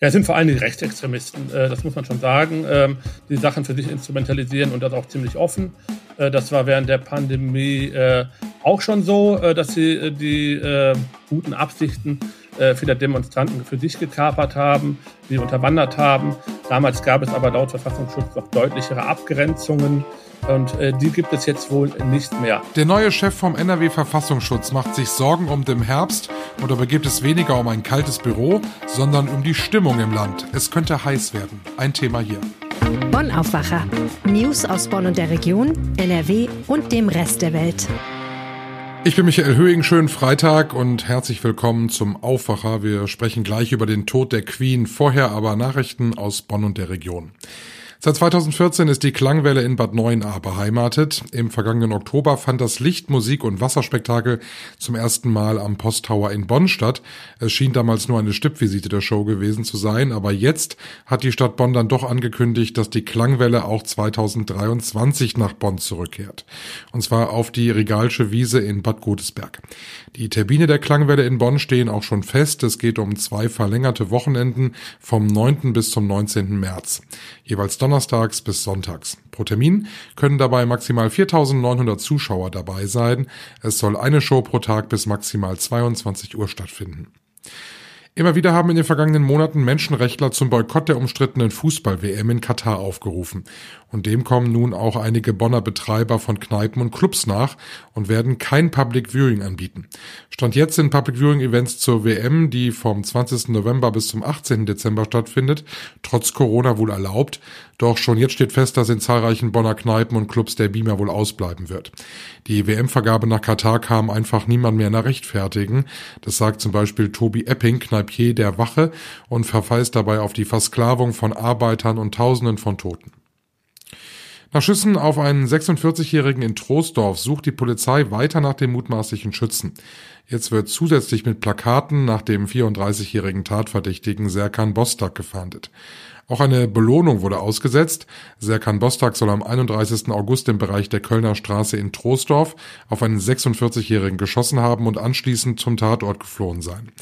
Ja, es sind vor allem die Rechtsextremisten, äh, das muss man schon sagen, ähm, die Sachen für sich instrumentalisieren und das auch ziemlich offen. Äh, das war während der Pandemie äh, auch schon so, äh, dass sie äh, die äh, guten Absichten äh, vieler Demonstranten für sich gekapert haben, die unterwandert haben. Damals gab es aber laut Verfassungsschutz noch deutlichere Abgrenzungen. Und äh, die gibt es jetzt wohl nicht mehr. Der neue Chef vom NRW Verfassungsschutz macht sich Sorgen um den Herbst und dabei geht es weniger um ein kaltes Büro, sondern um die Stimmung im Land. Es könnte heiß werden. Ein Thema hier. Bonn Aufwacher. News aus Bonn und der Region, NRW und dem Rest der Welt. Ich bin Michael Höhing, schönen Freitag und herzlich willkommen zum Aufwacher. Wir sprechen gleich über den Tod der Queen, vorher aber Nachrichten aus Bonn und der Region. Seit 2014 ist die Klangwelle in Bad Neuenahr beheimatet. Im vergangenen Oktober fand das Licht-, Musik- und Wasserspektakel zum ersten Mal am Posttower in Bonn statt. Es schien damals nur eine Stippvisite der Show gewesen zu sein, aber jetzt hat die Stadt Bonn dann doch angekündigt, dass die Klangwelle auch 2023 nach Bonn zurückkehrt. Und zwar auf die Regalsche Wiese in Bad Godesberg. Die Termine der Klangwelle in Bonn stehen auch schon fest. Es geht um zwei verlängerte Wochenenden vom 9. bis zum 19. März. Jeweils Donnerstag donnerstags bis sonntags. Pro Termin können dabei maximal 4.900 Zuschauer dabei sein. Es soll eine Show pro Tag bis maximal 22 Uhr stattfinden. Immer wieder haben in den vergangenen Monaten Menschenrechtler zum Boykott der umstrittenen Fußball-WM in Katar aufgerufen. Und dem kommen nun auch einige Bonner Betreiber von Kneipen und Clubs nach und werden kein Public Viewing anbieten. Stand jetzt sind Public Viewing Events zur WM, die vom 20. November bis zum 18. Dezember stattfindet, trotz Corona wohl erlaubt. Doch schon jetzt steht fest, dass in zahlreichen Bonner Kneipen und Clubs der Beamer wohl ausbleiben wird. Die WM-Vergabe nach Katar kam einfach niemand mehr nach rechtfertigen. Das sagt zum Beispiel Tobi Epping, Kneipier der Wache, und verweist dabei auf die Versklavung von Arbeitern und Tausenden von Toten. Nach Schüssen auf einen 46-Jährigen in Troisdorf sucht die Polizei weiter nach dem mutmaßlichen Schützen. Jetzt wird zusätzlich mit Plakaten nach dem 34-jährigen Tatverdächtigen Serkan Bostak gefahndet. Auch eine Belohnung wurde ausgesetzt. Serkan Bostak soll am 31. August im Bereich der Kölner Straße in Troisdorf auf einen 46-Jährigen geschossen haben und anschließend zum Tatort geflohen sein.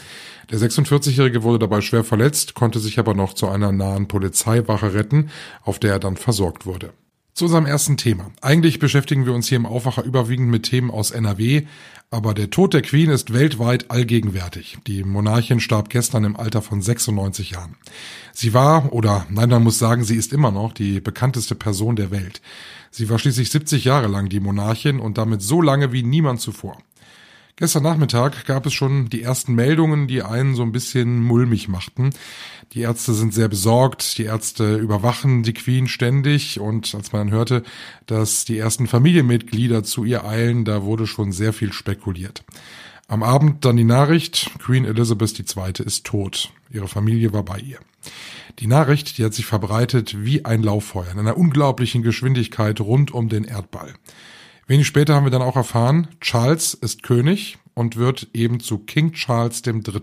Der 46-Jährige wurde dabei schwer verletzt, konnte sich aber noch zu einer nahen Polizeiwache retten, auf der er dann versorgt wurde. Zu unserem ersten Thema. Eigentlich beschäftigen wir uns hier im Aufwacher überwiegend mit Themen aus NRW, aber der Tod der Queen ist weltweit allgegenwärtig. Die Monarchin starb gestern im Alter von 96 Jahren. Sie war, oder nein, man muss sagen, sie ist immer noch die bekannteste Person der Welt. Sie war schließlich 70 Jahre lang die Monarchin und damit so lange wie niemand zuvor. Gestern Nachmittag gab es schon die ersten Meldungen, die einen so ein bisschen mulmig machten. Die Ärzte sind sehr besorgt, die Ärzte überwachen die Queen ständig und als man hörte, dass die ersten Familienmitglieder zu ihr eilen, da wurde schon sehr viel spekuliert. Am Abend dann die Nachricht, Queen Elizabeth II. ist tot. Ihre Familie war bei ihr. Die Nachricht, die hat sich verbreitet wie ein Lauffeuer in einer unglaublichen Geschwindigkeit rund um den Erdball. Wenig später haben wir dann auch erfahren, Charles ist König und wird eben zu King Charles III.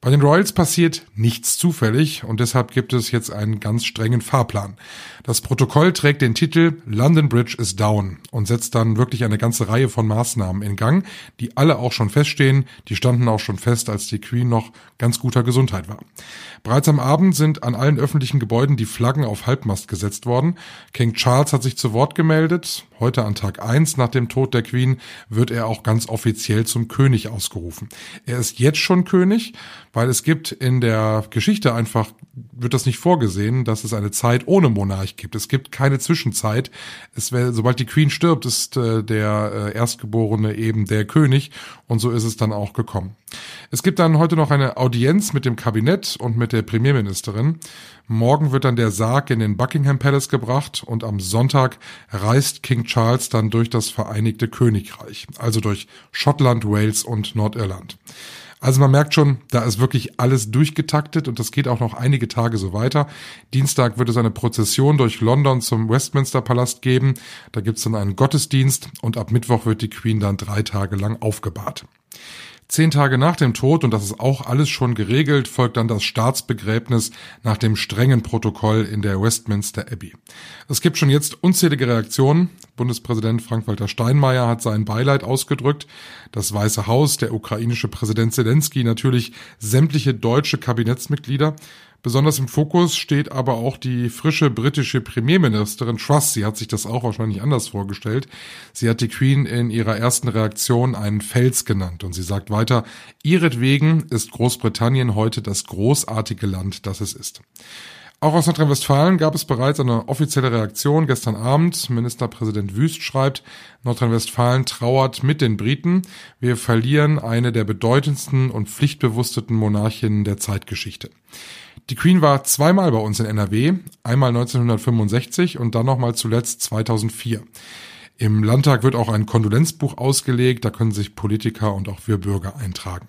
Bei den Royals passiert nichts zufällig und deshalb gibt es jetzt einen ganz strengen Fahrplan. Das Protokoll trägt den Titel London Bridge is down und setzt dann wirklich eine ganze Reihe von Maßnahmen in Gang, die alle auch schon feststehen. Die standen auch schon fest, als die Queen noch ganz guter Gesundheit war. Bereits am Abend sind an allen öffentlichen Gebäuden die Flaggen auf Halbmast gesetzt worden. King Charles hat sich zu Wort gemeldet. Heute an Tag eins nach dem Tod der Queen wird er auch ganz offiziell zum König ausgerufen. Er ist jetzt schon König, weil es gibt in der Geschichte einfach, wird das nicht vorgesehen, dass es eine Zeit ohne Monarch gibt. Es gibt keine Zwischenzeit. Es wär, sobald die Queen stirbt, ist äh, der äh, Erstgeborene eben der König und so ist es dann auch gekommen. Es gibt dann heute noch eine Audienz mit dem Kabinett und mit der Premierministerin. Morgen wird dann der Sarg in den Buckingham Palace gebracht und am Sonntag reist King Charles dann durch das Vereinigte Königreich, also durch Schottland, Wales und Nordirland. Also man merkt schon, da ist wirklich alles durchgetaktet und das geht auch noch einige Tage so weiter. Dienstag wird es eine Prozession durch London zum Westminster Palast geben. Da gibt's dann einen Gottesdienst und ab Mittwoch wird die Queen dann drei Tage lang aufgebahrt. Zehn Tage nach dem Tod, und das ist auch alles schon geregelt, folgt dann das Staatsbegräbnis nach dem strengen Protokoll in der Westminster Abbey. Es gibt schon jetzt unzählige Reaktionen. Bundespräsident Frank-Walter Steinmeier hat sein Beileid ausgedrückt. Das Weiße Haus, der ukrainische Präsident Zelensky, natürlich sämtliche deutsche Kabinettsmitglieder. Besonders im Fokus steht aber auch die frische britische Premierministerin Truss. Sie hat sich das auch wahrscheinlich anders vorgestellt. Sie hat die Queen in ihrer ersten Reaktion einen Fels genannt und sie sagt weiter, ihretwegen ist Großbritannien heute das großartige Land, das es ist. Auch aus Nordrhein-Westfalen gab es bereits eine offizielle Reaktion gestern Abend. Ministerpräsident Wüst schreibt, Nordrhein-Westfalen trauert mit den Briten. Wir verlieren eine der bedeutendsten und pflichtbewussteten Monarchinnen der Zeitgeschichte. Die Queen war zweimal bei uns in NRW, einmal 1965 und dann nochmal zuletzt 2004. Im Landtag wird auch ein Kondolenzbuch ausgelegt, da können sich Politiker und auch wir Bürger eintragen.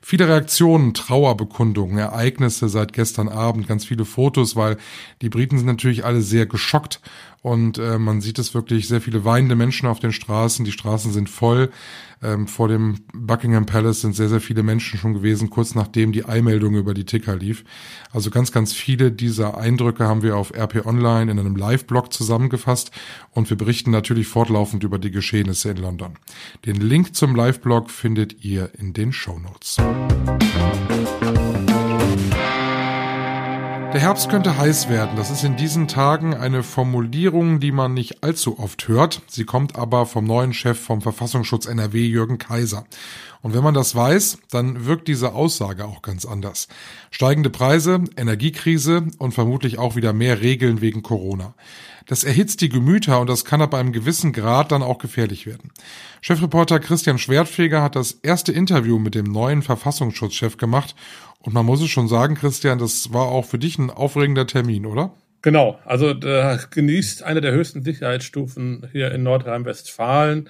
Viele Reaktionen, Trauerbekundungen, Ereignisse seit gestern Abend, ganz viele Fotos, weil die Briten sind natürlich alle sehr geschockt und äh, man sieht es wirklich sehr viele weinende Menschen auf den Straßen. Die Straßen sind voll. Ähm, vor dem Buckingham Palace sind sehr, sehr viele Menschen schon gewesen, kurz nachdem die Eilmeldung über die Ticker lief. Also ganz, ganz viele dieser Eindrücke haben wir auf RP Online in einem Live-Blog zusammengefasst und wir berichten natürlich fortlaufend über die Geschehnisse in London. Den Link zum Live-Blog findet ihr in den Show Notes. Der Herbst könnte heiß werden. Das ist in diesen Tagen eine Formulierung, die man nicht allzu oft hört. Sie kommt aber vom neuen Chef vom Verfassungsschutz NRW, Jürgen Kaiser. Und wenn man das weiß, dann wirkt diese Aussage auch ganz anders. Steigende Preise, Energiekrise und vermutlich auch wieder mehr Regeln wegen Corona. Das erhitzt die Gemüter und das kann ab einem gewissen Grad dann auch gefährlich werden. Chefreporter Christian Schwertfeger hat das erste Interview mit dem neuen Verfassungsschutzchef gemacht und man muss es schon sagen, Christian, das war auch für dich ein aufregender Termin, oder? Genau, also da genießt eine der höchsten Sicherheitsstufen hier in Nordrhein-Westfalen.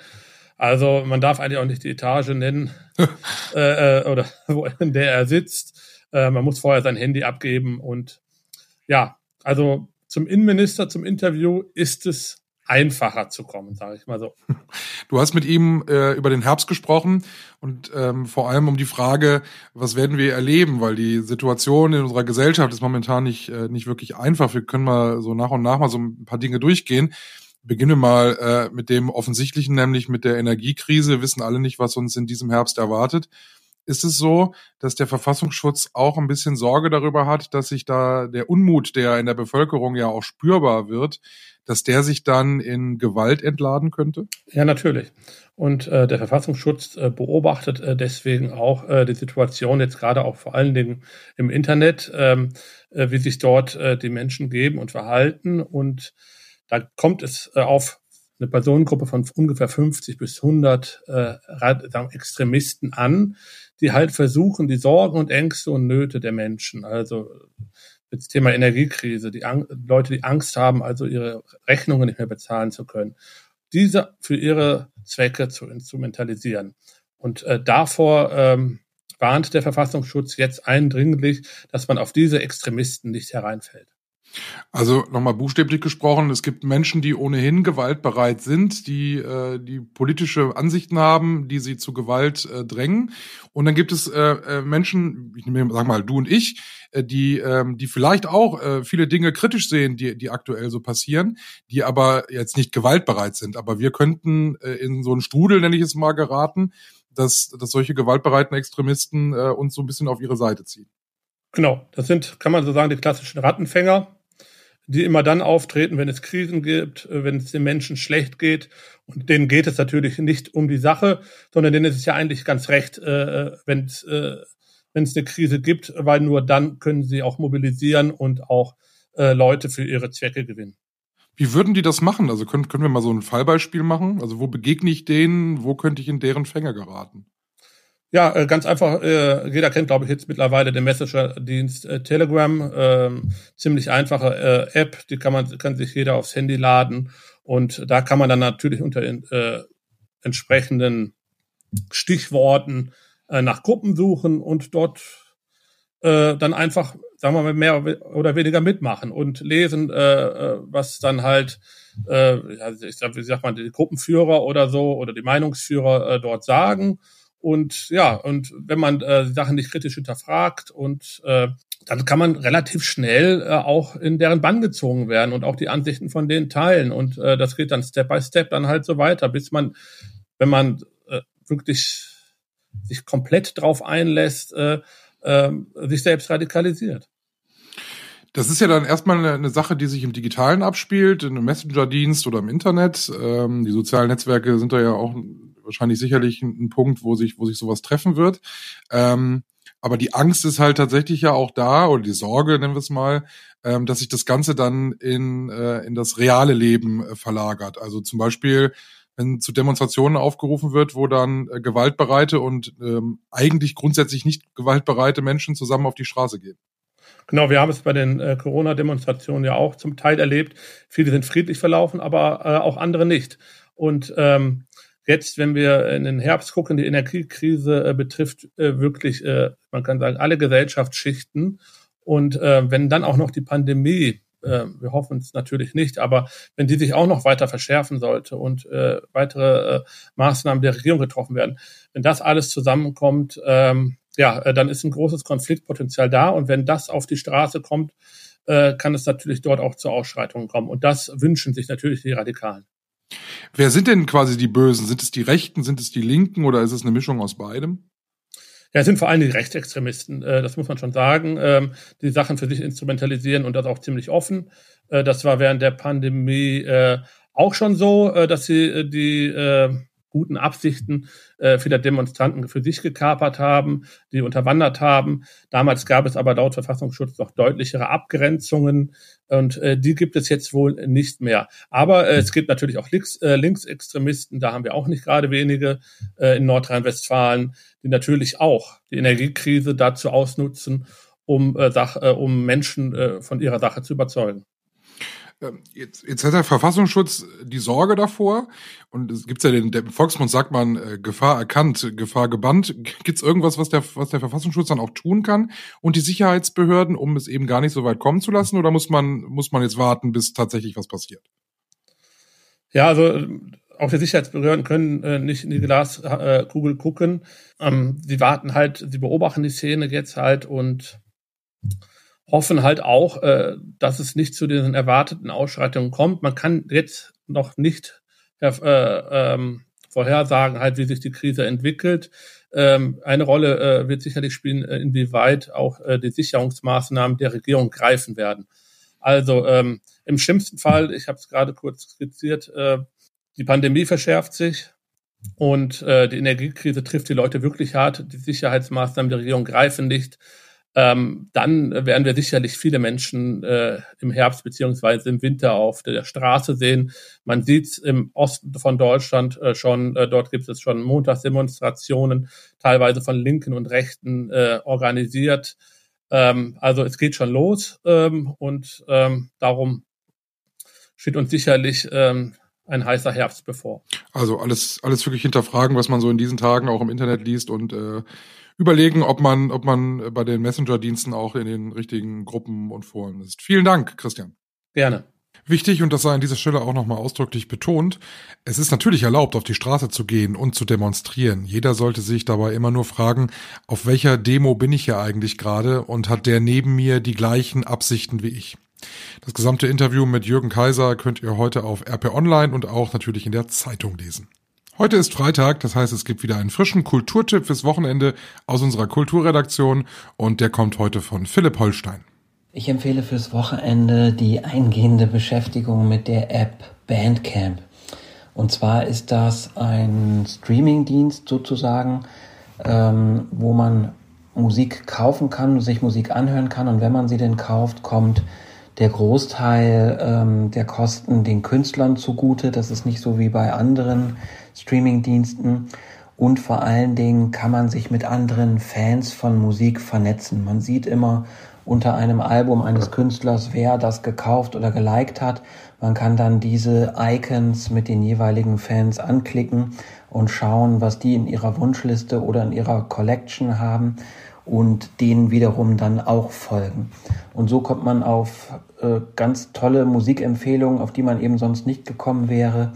Also man darf eigentlich auch nicht die Etage nennen äh, äh, oder wo, in der er sitzt. Äh, man muss vorher sein Handy abgeben und ja, also zum Innenminister zum Interview ist es einfacher zu kommen, sage ich mal so. Du hast mit ihm äh, über den Herbst gesprochen und ähm, vor allem um die Frage, was werden wir erleben, weil die Situation in unserer Gesellschaft ist momentan nicht äh, nicht wirklich einfach. Wir können mal so nach und nach mal so ein paar Dinge durchgehen. Beginne mal äh, mit dem offensichtlichen, nämlich mit der Energiekrise. Wir wissen alle nicht, was uns in diesem Herbst erwartet. Ist es so, dass der Verfassungsschutz auch ein bisschen Sorge darüber hat, dass sich da der Unmut, der in der Bevölkerung ja auch spürbar wird, dass der sich dann in Gewalt entladen könnte? Ja, natürlich. Und äh, der Verfassungsschutz äh, beobachtet äh, deswegen auch äh, die Situation jetzt gerade auch vor allen Dingen im Internet, ähm, äh, wie sich dort äh, die Menschen geben und verhalten. Und da kommt es äh, auf eine Personengruppe von ungefähr 50 bis 100 äh, Extremisten an, die halt versuchen, die Sorgen und Ängste und Nöte der Menschen, also das Thema Energiekrise, die Ang Leute, die Angst haben, also ihre Rechnungen nicht mehr bezahlen zu können, diese für ihre Zwecke zu instrumentalisieren. Und äh, davor ähm, warnt der Verfassungsschutz jetzt eindringlich, dass man auf diese Extremisten nicht hereinfällt. Also nochmal buchstäblich gesprochen, es gibt Menschen, die ohnehin gewaltbereit sind, die äh, die politische Ansichten haben, die sie zu Gewalt äh, drängen. Und dann gibt es äh, äh, Menschen, ich nehme, sag mal, du und ich, äh, die, ähm, die vielleicht auch äh, viele Dinge kritisch sehen, die, die aktuell so passieren, die aber jetzt nicht gewaltbereit sind. Aber wir könnten äh, in so einen Strudel, nenne ich es mal, geraten, dass, dass solche gewaltbereiten Extremisten äh, uns so ein bisschen auf ihre Seite ziehen. Genau, das sind, kann man so sagen, die klassischen Rattenfänger, die immer dann auftreten, wenn es Krisen gibt, äh, wenn es den Menschen schlecht geht. Und denen geht es natürlich nicht um die Sache, sondern denen ist es ja eigentlich ganz recht, wenn es wenn es eine Krise gibt, weil nur dann können sie auch mobilisieren und auch äh, Leute für ihre Zwecke gewinnen. Wie würden die das machen? Also können, können wir mal so ein Fallbeispiel machen? Also wo begegne ich denen? Wo könnte ich in deren Fänger geraten? Ja, äh, ganz einfach. Äh, jeder kennt, glaube ich, jetzt mittlerweile den Messenger-Dienst äh, Telegram. Ähm, ziemlich einfache App, die kann man kann sich jeder aufs Handy laden und da kann man dann natürlich unter äh, entsprechenden Stichworten äh, nach Gruppen suchen und dort dann einfach, sagen wir mal, mehr oder weniger mitmachen und lesen, was dann halt, ich sag, wie sagt man, die Gruppenführer oder so oder die Meinungsführer dort sagen Und ja, und wenn man äh, Sachen nicht kritisch hinterfragt und äh, dann kann man relativ schnell äh, auch in deren Bann gezogen werden und auch die Ansichten von denen teilen. Und äh, das geht dann Step by Step dann halt so weiter, bis man, wenn man äh, wirklich sich komplett drauf einlässt, äh, äh, sich selbst radikalisiert. Das ist ja dann erstmal eine, eine, Sache, die sich im Digitalen abspielt, in einem Messenger-Dienst oder im Internet. Ähm, die sozialen Netzwerke sind da ja auch wahrscheinlich sicherlich ein, ein Punkt, wo sich, wo sich sowas treffen wird. Ähm, aber die Angst ist halt tatsächlich ja auch da, oder die Sorge, nennen wir es mal, ähm, dass sich das Ganze dann in, äh, in das reale Leben äh, verlagert. Also zum Beispiel, wenn zu Demonstrationen aufgerufen wird, wo dann äh, gewaltbereite und ähm, eigentlich grundsätzlich nicht gewaltbereite Menschen zusammen auf die Straße gehen. Genau, wir haben es bei den äh, Corona-Demonstrationen ja auch zum Teil erlebt. Viele sind friedlich verlaufen, aber äh, auch andere nicht. Und ähm, jetzt, wenn wir in den Herbst gucken, die Energiekrise äh, betrifft äh, wirklich, äh, man kann sagen, alle Gesellschaftsschichten. Und äh, wenn dann auch noch die Pandemie, äh, wir hoffen es natürlich nicht, aber wenn die sich auch noch weiter verschärfen sollte und äh, weitere Maßnahmen der Regierung getroffen werden, wenn das alles zusammenkommt, ähm, ja, dann ist ein großes Konfliktpotenzial da. Und wenn das auf die Straße kommt, kann es natürlich dort auch zu Ausschreitungen kommen. Und das wünschen sich natürlich die Radikalen. Wer sind denn quasi die Bösen? Sind es die Rechten, sind es die Linken oder ist es eine Mischung aus beidem? Ja, es sind vor allem die Rechtsextremisten, äh, das muss man schon sagen, ähm, die Sachen für sich instrumentalisieren und das auch ziemlich offen. Das war während der Pandemie auch schon so, dass sie die guten Absichten äh, vieler Demonstranten für sich gekapert haben, die unterwandert haben. Damals gab es aber laut Verfassungsschutz noch deutlichere Abgrenzungen und äh, die gibt es jetzt wohl nicht mehr. Aber äh, es gibt natürlich auch Links, äh, Linksextremisten, da haben wir auch nicht gerade wenige äh, in Nordrhein-Westfalen, die natürlich auch die Energiekrise dazu ausnutzen, um, äh, Sach, äh, um Menschen äh, von ihrer Sache zu überzeugen. Ähm, jetzt, jetzt hat der Verfassungsschutz die Sorge davor und es gibt ja den, der Volksmund sagt man äh, Gefahr erkannt, Gefahr gebannt. Gibt es irgendwas, was der, was der Verfassungsschutz dann auch tun kann und die Sicherheitsbehörden, um es eben gar nicht so weit kommen zu lassen oder muss man, muss man jetzt warten, bis tatsächlich was passiert? Ja, also auch die Sicherheitsbehörden können äh, nicht in die Glaskugel gucken. Ähm, sie warten halt, sie beobachten die Szene jetzt halt und hoffen halt auch, äh, dass es nicht zu den erwarteten Ausschreitungen kommt. Man kann jetzt noch nicht äh, ähm, vorhersagen, halt, wie sich die Krise entwickelt. Ähm, eine Rolle äh, wird sicherlich spielen, äh, inwieweit auch äh, die Sicherungsmaßnahmen der Regierung greifen werden. Also ähm, im schlimmsten Fall, ich habe es gerade kurz skizziert, äh, die Pandemie verschärft sich und äh, die Energiekrise trifft die Leute wirklich hart. Die Sicherheitsmaßnahmen der Regierung greifen nicht ähm, dann werden wir sicherlich viele Menschen äh, im Herbst beziehungsweise im Winter auf der Straße sehen. Man sieht im Osten von Deutschland äh, schon, äh, dort gibt es schon Montagsdemonstrationen, teilweise von Linken und Rechten äh, organisiert. Ähm, also es geht schon los ähm, und ähm, darum steht uns sicherlich ähm, ein heißer Herbst bevor. Also alles, alles wirklich hinterfragen, was man so in diesen Tagen auch im Internet liest und äh, überlegen, ob man, ob man bei den Messenger-Diensten auch in den richtigen Gruppen und Foren ist. Vielen Dank, Christian. Gerne. Wichtig, und das sei an dieser Stelle auch nochmal ausdrücklich betont, es ist natürlich erlaubt, auf die Straße zu gehen und zu demonstrieren. Jeder sollte sich dabei immer nur fragen, auf welcher Demo bin ich ja eigentlich gerade und hat der neben mir die gleichen Absichten wie ich. Das gesamte Interview mit Jürgen Kaiser könnt ihr heute auf RP Online und auch natürlich in der Zeitung lesen. Heute ist Freitag, das heißt, es gibt wieder einen frischen Kulturtipp fürs Wochenende aus unserer Kulturredaktion und der kommt heute von Philipp Holstein. Ich empfehle fürs Wochenende die eingehende Beschäftigung mit der App Bandcamp. Und zwar ist das ein Streamingdienst sozusagen, ähm, wo man Musik kaufen kann, sich Musik anhören kann und wenn man sie denn kauft, kommt der Großteil ähm, der Kosten den Künstlern zugute. Das ist nicht so wie bei anderen Streamingdiensten. Und vor allen Dingen kann man sich mit anderen Fans von Musik vernetzen. Man sieht immer unter einem Album eines Künstlers, wer das gekauft oder geliked hat. Man kann dann diese Icons mit den jeweiligen Fans anklicken und schauen, was die in ihrer Wunschliste oder in ihrer Collection haben und denen wiederum dann auch folgen. Und so kommt man auf äh, ganz tolle Musikempfehlungen, auf die man eben sonst nicht gekommen wäre.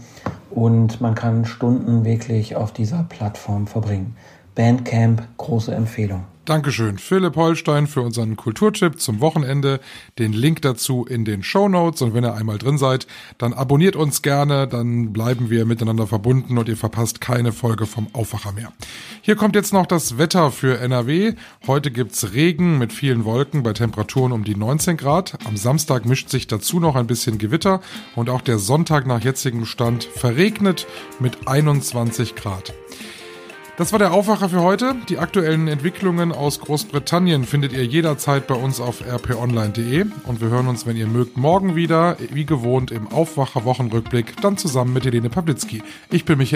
Und man kann Stunden wirklich auf dieser Plattform verbringen. Bandcamp, große Empfehlung. Dankeschön, Philipp Holstein, für unseren Kulturtipp zum Wochenende. Den Link dazu in den Show Notes. Und wenn ihr einmal drin seid, dann abonniert uns gerne, dann bleiben wir miteinander verbunden und ihr verpasst keine Folge vom Aufwacher mehr. Hier kommt jetzt noch das Wetter für NRW. Heute gibt's Regen mit vielen Wolken bei Temperaturen um die 19 Grad. Am Samstag mischt sich dazu noch ein bisschen Gewitter und auch der Sonntag nach jetzigem Stand verregnet mit 21 Grad. Das war der Aufwacher für heute. Die aktuellen Entwicklungen aus Großbritannien findet ihr jederzeit bei uns auf rponline.de und wir hören uns, wenn ihr mögt, morgen wieder, wie gewohnt im Aufwacher Wochenrückblick, dann zusammen mit Helene Pawlitzki. Ich bin Michael